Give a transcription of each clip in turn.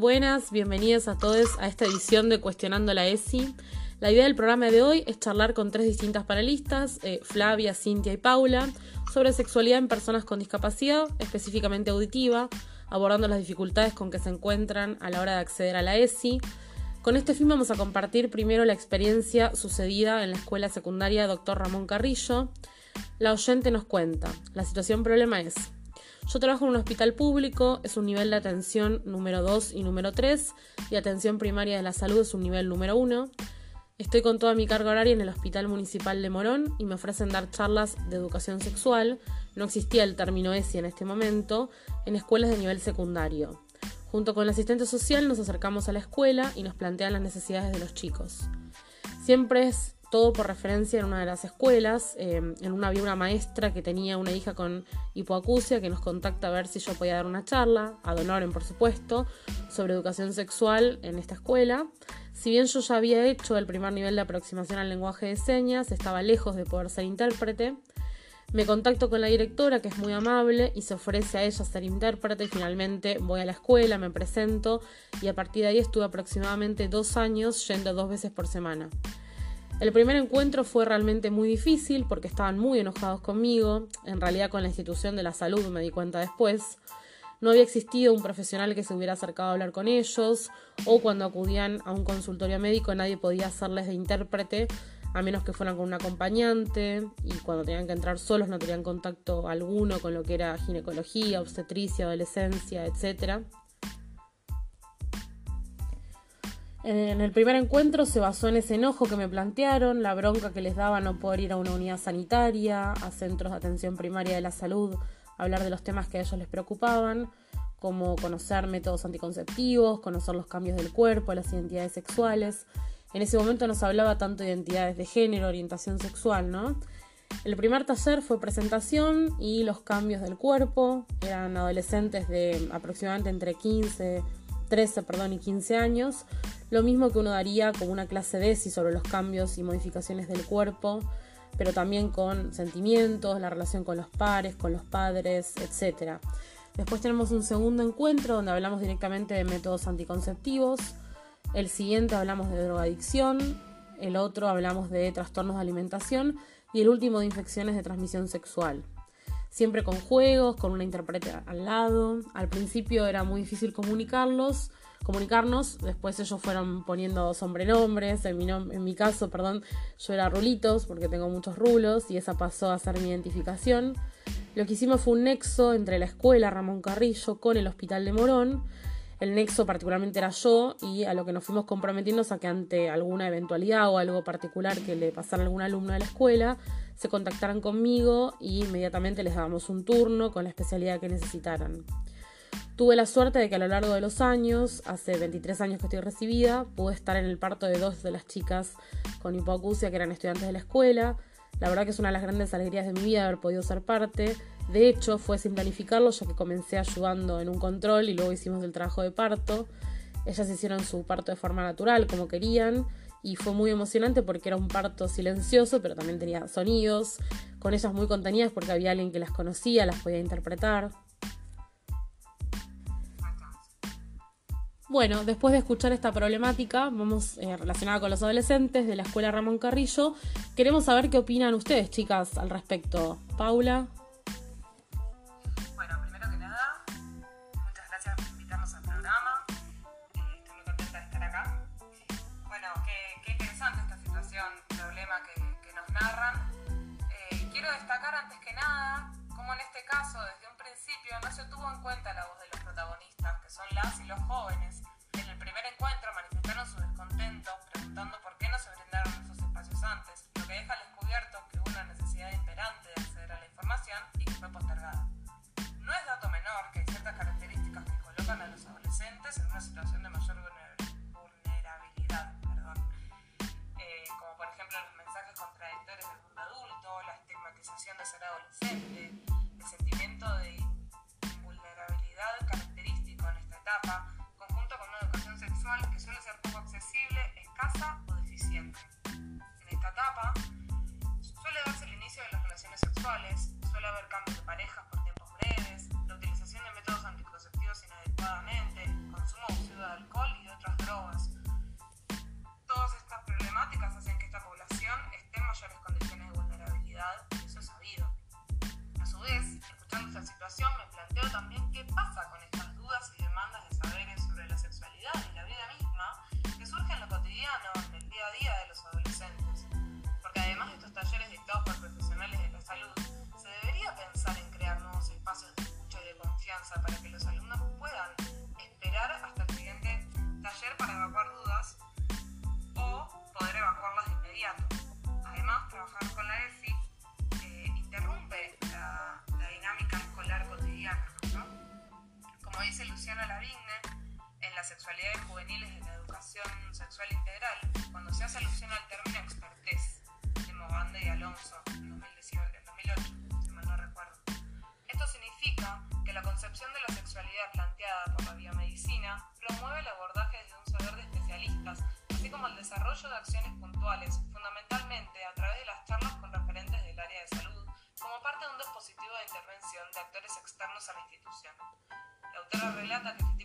Buenas, bienvenidos a todos a esta edición de Cuestionando la ESI. La idea del programa de hoy es charlar con tres distintas panelistas, eh, Flavia, Cintia y Paula, sobre sexualidad en personas con discapacidad, específicamente auditiva, abordando las dificultades con que se encuentran a la hora de acceder a la ESI. Con este fin vamos a compartir primero la experiencia sucedida en la escuela secundaria Dr. Ramón Carrillo. La oyente nos cuenta, la situación problema es yo trabajo en un hospital público, es un nivel de atención número 2 y número 3, y atención primaria de la salud es un nivel número 1. Estoy con toda mi carga horaria en el Hospital Municipal de Morón y me ofrecen dar charlas de educación sexual, no existía el término ESI en este momento, en escuelas de nivel secundario. Junto con el asistente social nos acercamos a la escuela y nos plantean las necesidades de los chicos. Siempre es todo por referencia en una de las escuelas. Em, en una había una maestra que tenía una hija con hipoacusia que nos contacta a ver si yo podía dar una charla, a Donoren por supuesto, sobre educación sexual en esta escuela. Si bien yo ya había hecho el primer nivel de aproximación al lenguaje de señas, estaba lejos de poder ser intérprete. Me contacto con la directora, que es muy amable, y se ofrece a ella ser intérprete. Finalmente voy a la escuela, me presento, y a partir de ahí estuve aproximadamente dos años yendo dos veces por semana. El primer encuentro fue realmente muy difícil porque estaban muy enojados conmigo, en realidad con la institución de la salud me di cuenta después. No había existido un profesional que se hubiera acercado a hablar con ellos, o cuando acudían a un consultorio médico nadie podía hacerles de intérprete a menos que fueran con un acompañante, y cuando tenían que entrar solos no tenían contacto alguno con lo que era ginecología, obstetricia, adolescencia, etc. En el primer encuentro se basó en ese enojo que me plantearon, la bronca que les daba no poder ir a una unidad sanitaria, a centros de atención primaria de la salud, hablar de los temas que a ellos les preocupaban, como conocer métodos anticonceptivos, conocer los cambios del cuerpo, las identidades sexuales. En ese momento no se hablaba tanto de identidades de género, orientación sexual, ¿no? El primer taller fue presentación y los cambios del cuerpo. Eran adolescentes de aproximadamente entre 15, 13 perdón, y 15 años lo mismo que uno daría como una clase de ESI sobre los cambios y modificaciones del cuerpo, pero también con sentimientos, la relación con los pares, con los padres, etc. Después tenemos un segundo encuentro donde hablamos directamente de métodos anticonceptivos. El siguiente hablamos de drogadicción. El otro hablamos de trastornos de alimentación. Y el último de infecciones de transmisión sexual. Siempre con juegos, con una intérprete al lado. Al principio era muy difícil comunicarlos comunicarnos. Después ellos fueron poniendo sobrenombres. En mi, en mi caso, perdón, yo era Rulitos porque tengo muchos rulos y esa pasó a ser mi identificación. Lo que hicimos fue un nexo entre la escuela Ramón Carrillo con el Hospital de Morón. El nexo particularmente era yo y a lo que nos fuimos comprometiendo a que ante alguna eventualidad o algo particular que le pasara a algún alumno de la escuela, se contactaran conmigo y inmediatamente les dábamos un turno con la especialidad que necesitaran. Tuve la suerte de que a lo largo de los años, hace 23 años que estoy recibida, pude estar en el parto de dos de las chicas con hipoacusia que eran estudiantes de la escuela. La verdad que es una de las grandes alegrías de mi vida haber podido ser parte. De hecho, fue sin planificarlo, ya que comencé ayudando en un control y luego hicimos el trabajo de parto. Ellas hicieron su parto de forma natural, como querían, y fue muy emocionante porque era un parto silencioso, pero también tenía sonidos, con ellas muy contenidas porque había alguien que las conocía, las podía interpretar. Bueno, después de escuchar esta problemática, vamos eh, relacionada con los adolescentes de la Escuela Ramón Carrillo, queremos saber qué opinan ustedes, chicas, al respecto. Paula. emoción de ser adolescente, el sentimiento de vulnerabilidad característico en esta etapa, conjunto con una educación sexual que suele ser poco accesible, escasa o deficiente. En esta etapa suele darse el inicio de las relaciones sexuales, situación me planteo también qué pasa con estas dudas y demandas de saberes sobre la sexualidad y la vida misma que surgen en lo cotidiano, en el día a día de los adolescentes. Porque además de estos talleres dictados por profesionales de la salud, se debería pensar en crear nuevos espacios de escucha y de confianza para que sexualidades juveniles de la educación sexual integral, cuando se hace alusión al término expertez de Mogande y Alonso en 2018 en 2008, si mal no recuerdo. Esto significa que la concepción de la sexualidad planteada por la biomedicina promueve el abordaje desde un saber de especialistas, así como el desarrollo de acciones puntuales, fundamentalmente a través de las charlas con referentes del área de salud, como parte de un dispositivo de intervención de actores externos a la institución. La autora relata que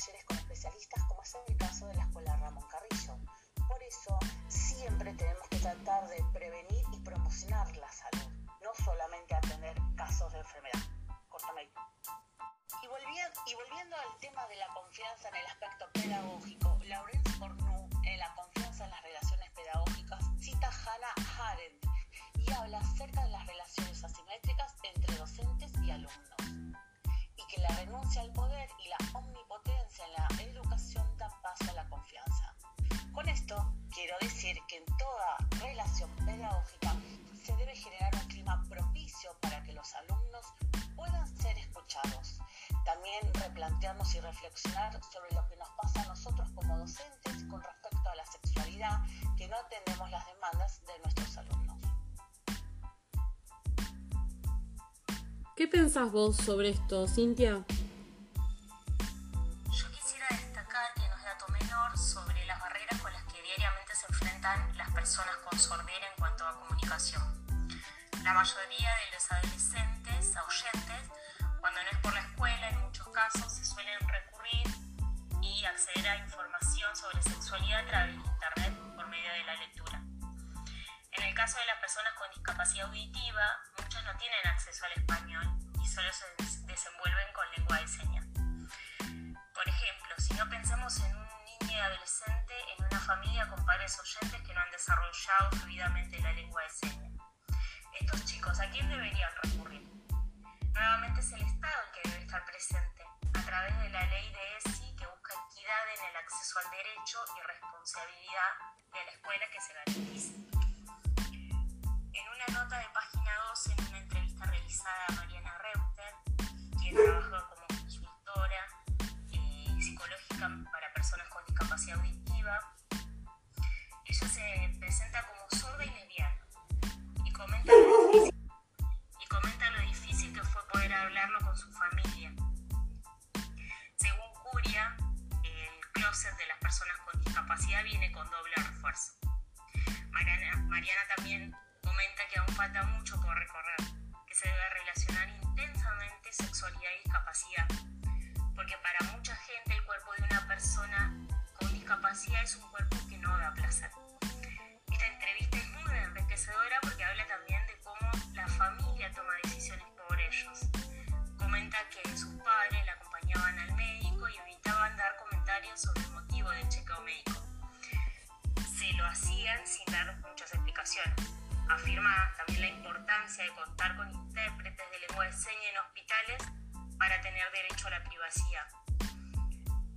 talleres con especialistas como es el caso de la Escuela Ramón Carrillo. Por eso siempre tenemos que tratar de prevenir y promocionar la salud, no solamente atender casos de enfermedad. Córtame ahí. Y volviendo, y volviendo al tema de la confianza en el aspecto pedagógico, Laurence Cornu, en la confianza en las relaciones pedagógicas, cita a Hannah Arendt y habla acerca de las relaciones asimétricas entre docentes y alumnos, y que la renuncia al poder y la omnipotencia que en toda relación pedagógica se debe generar un clima propicio para que los alumnos puedan ser escuchados. También replantearnos y reflexionar sobre lo que nos pasa a nosotros como docentes con respecto a la sexualidad, que no atendemos las demandas de nuestros alumnos. ¿Qué pensás vos sobre esto, Cintia? Las personas con sordera en cuanto a comunicación. La mayoría de los adolescentes ahuyentes, cuando no es por la escuela, en muchos casos se suelen recurrir y acceder a información sobre sexualidad a través de Internet por medio de la lectura. En el caso de las personas con discapacidad auditiva, muchos no tienen acceso al español y solo se desenvuelven con lengua de señas. Por ejemplo, si no pensamos en un niño y adolescente en una familia con padres oyentes que no han desarrollado fluidamente la lengua de señas. Estos chicos, ¿a quién deberían recurrir? Nuevamente es el Estado el que debe estar presente, a través de la ley de ESI que busca equidad en el acceso al derecho y responsabilidad de la escuela que se garantice. En una nota de página 12, en una entrevista realizada a Mariana Reuter, quien trabaja como consultora eh, psicológica para personas con discapacidad auditiva, ella se presenta como sorda y lesbiana y comenta lo difícil, y comenta lo difícil que fue poder hablarlo con su familia. Según Curia, el closet de las personas con discapacidad viene con doble refuerzo. Mariana, Mariana también comenta que aún falta mucho por recorrer, que se debe relacionar intensamente sexualidad y discapacidad, porque para mucha gente el cuerpo de una persona con discapacidad es un cuerpo que no da placer. Esta entrevista es muy enriquecedora porque habla también de cómo la familia toma decisiones por ellos. Comenta que sus padres la acompañaban al médico y evitaban dar comentarios sobre el motivo del chequeo médico. Se lo hacían sin dar muchas explicaciones. Afirma también la importancia de contar con intérpretes de lengua de señas en hospitales para tener derecho a la privacidad.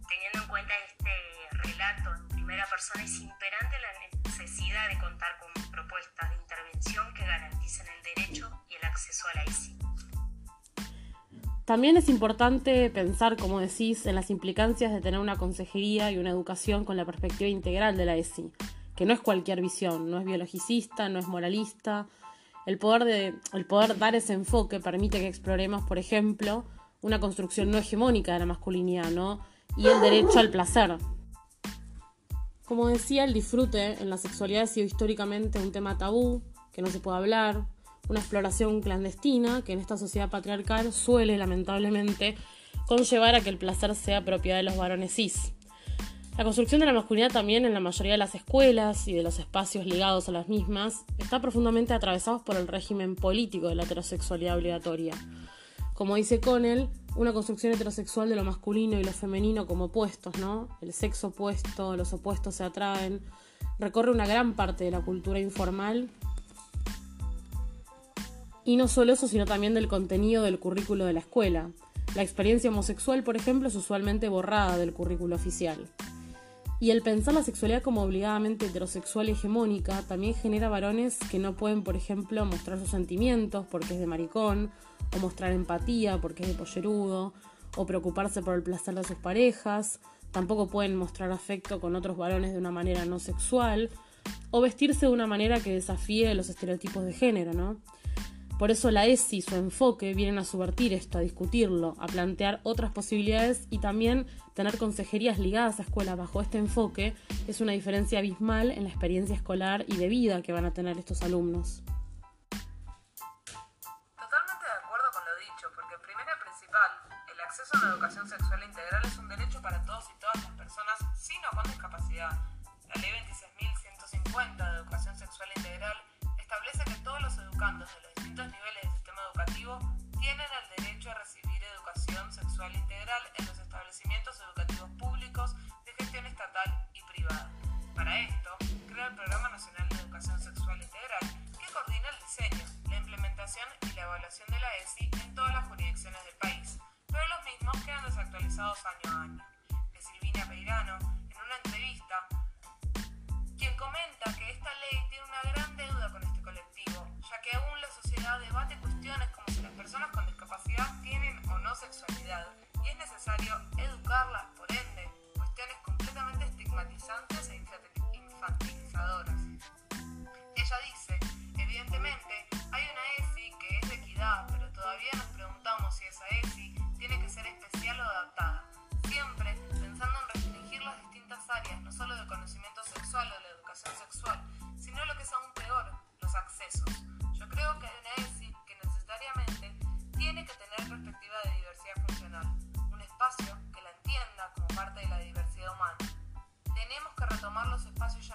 Teniendo en cuenta este relato en primera persona, es imperante la necesidad de contar con propuestas de intervención que garanticen el derecho y el acceso a la ESI. También es importante pensar, como decís, en las implicancias de tener una consejería y una educación con la perspectiva integral de la ESI, que no es cualquier visión, no es biologicista, no es moralista. El poder, de, el poder dar ese enfoque permite que exploremos, por ejemplo, una construcción no hegemónica de la masculinidad, ¿no? Y el derecho al placer. Como decía, el disfrute en la sexualidad ha sido históricamente un tema tabú, que no se puede hablar, una exploración clandestina que en esta sociedad patriarcal suele lamentablemente conllevar a que el placer sea propiedad de los varones cis. La construcción de la masculinidad también en la mayoría de las escuelas y de los espacios ligados a las mismas está profundamente atravesados por el régimen político de la heterosexualidad obligatoria. Como dice Connell, una construcción heterosexual de lo masculino y lo femenino como opuestos, ¿no? El sexo opuesto, los opuestos se atraen, recorre una gran parte de la cultura informal y no solo eso, sino también del contenido del currículo de la escuela. La experiencia homosexual, por ejemplo, es usualmente borrada del currículo oficial. Y el pensar la sexualidad como obligadamente heterosexual hegemónica también genera varones que no pueden, por ejemplo, mostrar sus sentimientos porque es de maricón, o mostrar empatía porque es de pollerudo, o preocuparse por el placer de sus parejas, tampoco pueden mostrar afecto con otros varones de una manera no sexual, o vestirse de una manera que desafíe los estereotipos de género, ¿no? Por eso la ESI y su enfoque vienen a subvertir esto, a discutirlo, a plantear otras posibilidades y también tener consejerías ligadas a escuelas bajo este enfoque es una diferencia abismal en la experiencia escolar y de vida que van a tener estos alumnos. Totalmente de acuerdo con lo dicho, porque primero y principal, el acceso a una educación sexual integral es un derecho para todos y todas las personas sin o con discapacidad. La ley 26.150 de educación sexual integral establece que todos los educandos de los niveles del sistema educativo tienen el derecho a recibir educación sexual integral en los establecimientos educativos públicos de gestión estatal y privada. Para esto, crea el Programa Nacional de Educación Sexual Integral, que coordina el diseño, la implementación y la evaluación de la ESI en todas las jurisdicciones del país, pero los mismos quedan desactualizados año a año. De Silvina Peirano, y es necesario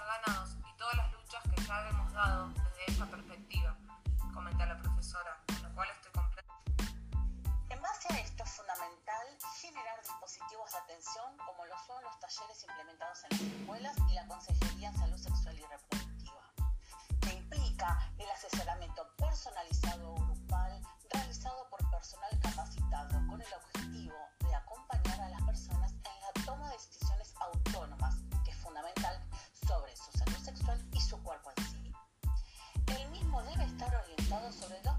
ganados y todas las luchas que ya hemos dado desde esta perspectiva, comenta la profesora, con lo cual estoy completamente. En base a esto es fundamental generar dispositivos de atención como lo son los talleres implementados en las escuelas y la consejería en salud sexual estar orientado sobre dos principios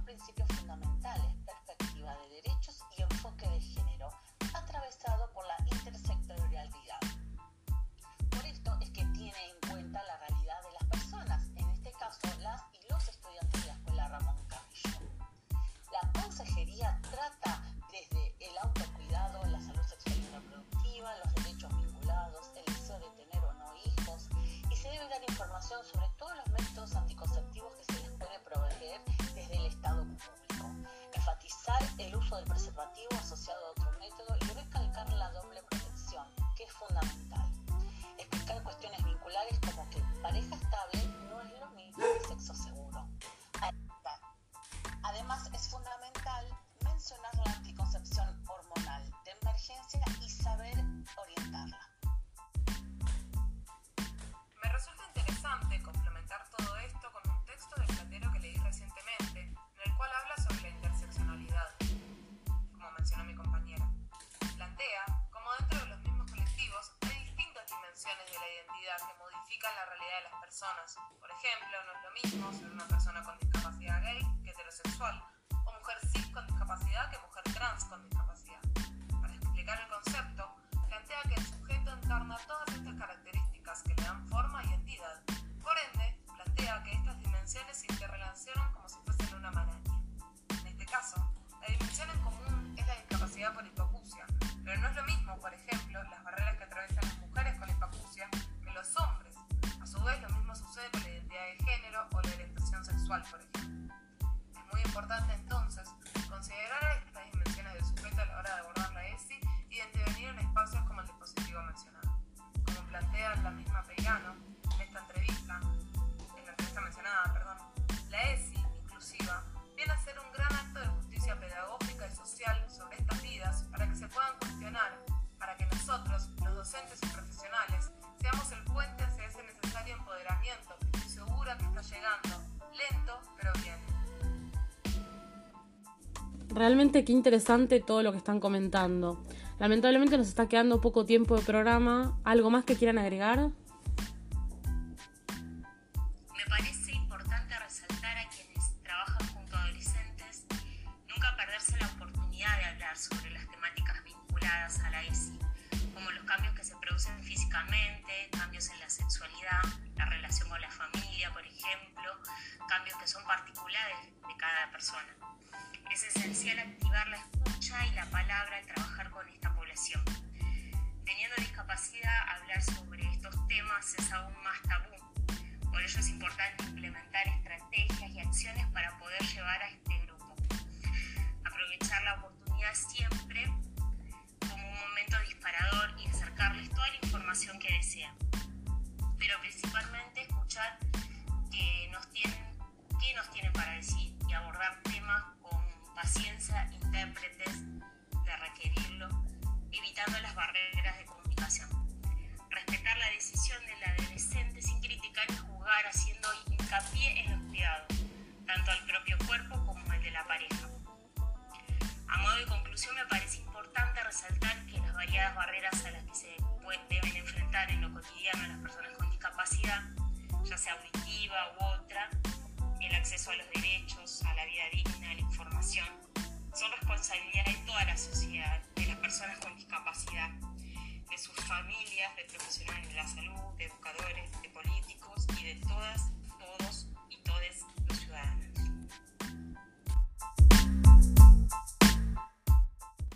el uso del preservativo asociado a otro método y recalcar la doble protección, que es fundamental. Explicar cuestiones vinculares como que pareja estable no es lo mismo que sexo seguro. Además, es fundamental mencionar modifican la realidad de las personas. Por ejemplo, no es lo mismo ser una persona con discapacidad gay que heterosexual, o mujer cis con discapacidad que mujer trans con discapacidad. Para explicar el concepto, plantea que el sujeto encarna todas estas características que le dan forma y entidad. Por ende, plantea que estas dimensiones se interrelacionan como si fuesen una maraña. En este caso, la dimensión en común es la discapacidad por hipocucia, pero no es lo mismo, por ejemplo, sexual, por ejemplo. Es muy importante entonces considerar estas dimensiones del sujeto a la hora de abordar la ESI y de intervenir en espacios como el dispositivo mencionado. Como plantea la misma Peirano en esta entrevista, en la entrevista mencionada, perdón, la ESI inclusiva viene a ser un gran acto de justicia pedagógica y social sobre estas vidas para que se puedan cuestionar, para que nosotros, los docentes y profesionales, seamos el puente hacia ese necesario empoderamiento que estoy segura que está llegando, Realmente qué interesante todo lo que están comentando. Lamentablemente nos está quedando poco tiempo de programa. ¿Algo más que quieran agregar? a la ESI, como los cambios que se producen físicamente, cambios en la sexualidad, la relación con la familia, por ejemplo, cambios que son particulares de cada persona. Es esencial activar la escucha y la palabra al trabajar con esta población. Teniendo discapacidad, hablar sobre estos temas es aún más tabú. Por ello es importante implementar estrategias y acciones para poder llevar a este grupo. Aprovechar la oportunidad siempre disparador y acercarles toda la información que desean. Pero principalmente escuchar qué nos tienen, qué nos tienen para decir y abordar temas con paciencia, intérpretes de requerirlo, evitando las barreras de comunicación. Respetar la decisión del adolescente sin criticar y juzgar, haciendo hincapié en los cuidados, tanto al propio cuerpo como el de la pareja. A modo de conclusión, me parece importante resaltar que las variadas barreras a las que se deben enfrentar en lo cotidiano las personas con discapacidad, ya sea auditiva u otra, el acceso a los derechos, a la vida digna, a la información, son responsabilidad de toda la sociedad, de las personas con discapacidad, de sus familias, de profesionales de la salud, de educadores, de políticos y de todas, todos y todes los ciudadanos.